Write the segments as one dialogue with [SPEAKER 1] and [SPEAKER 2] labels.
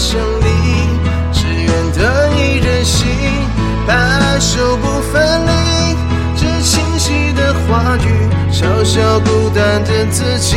[SPEAKER 1] 胜利，只愿得一人心，白首不分离。这清晰的话语，嘲笑孤单的自己，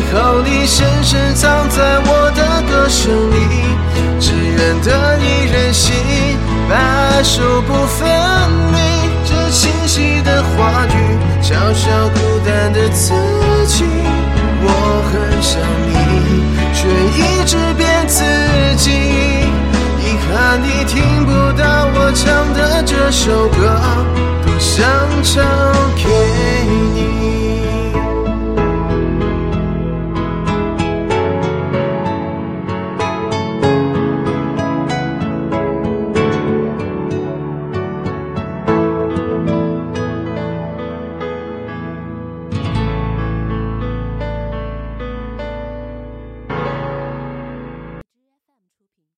[SPEAKER 1] 最后，你深深藏在我的歌声里，只愿得一人心，白首不分离。这清晰的话语，嘲笑孤单的自己。我很想你，却一直骗自己。遗憾你听不到我唱的这首歌，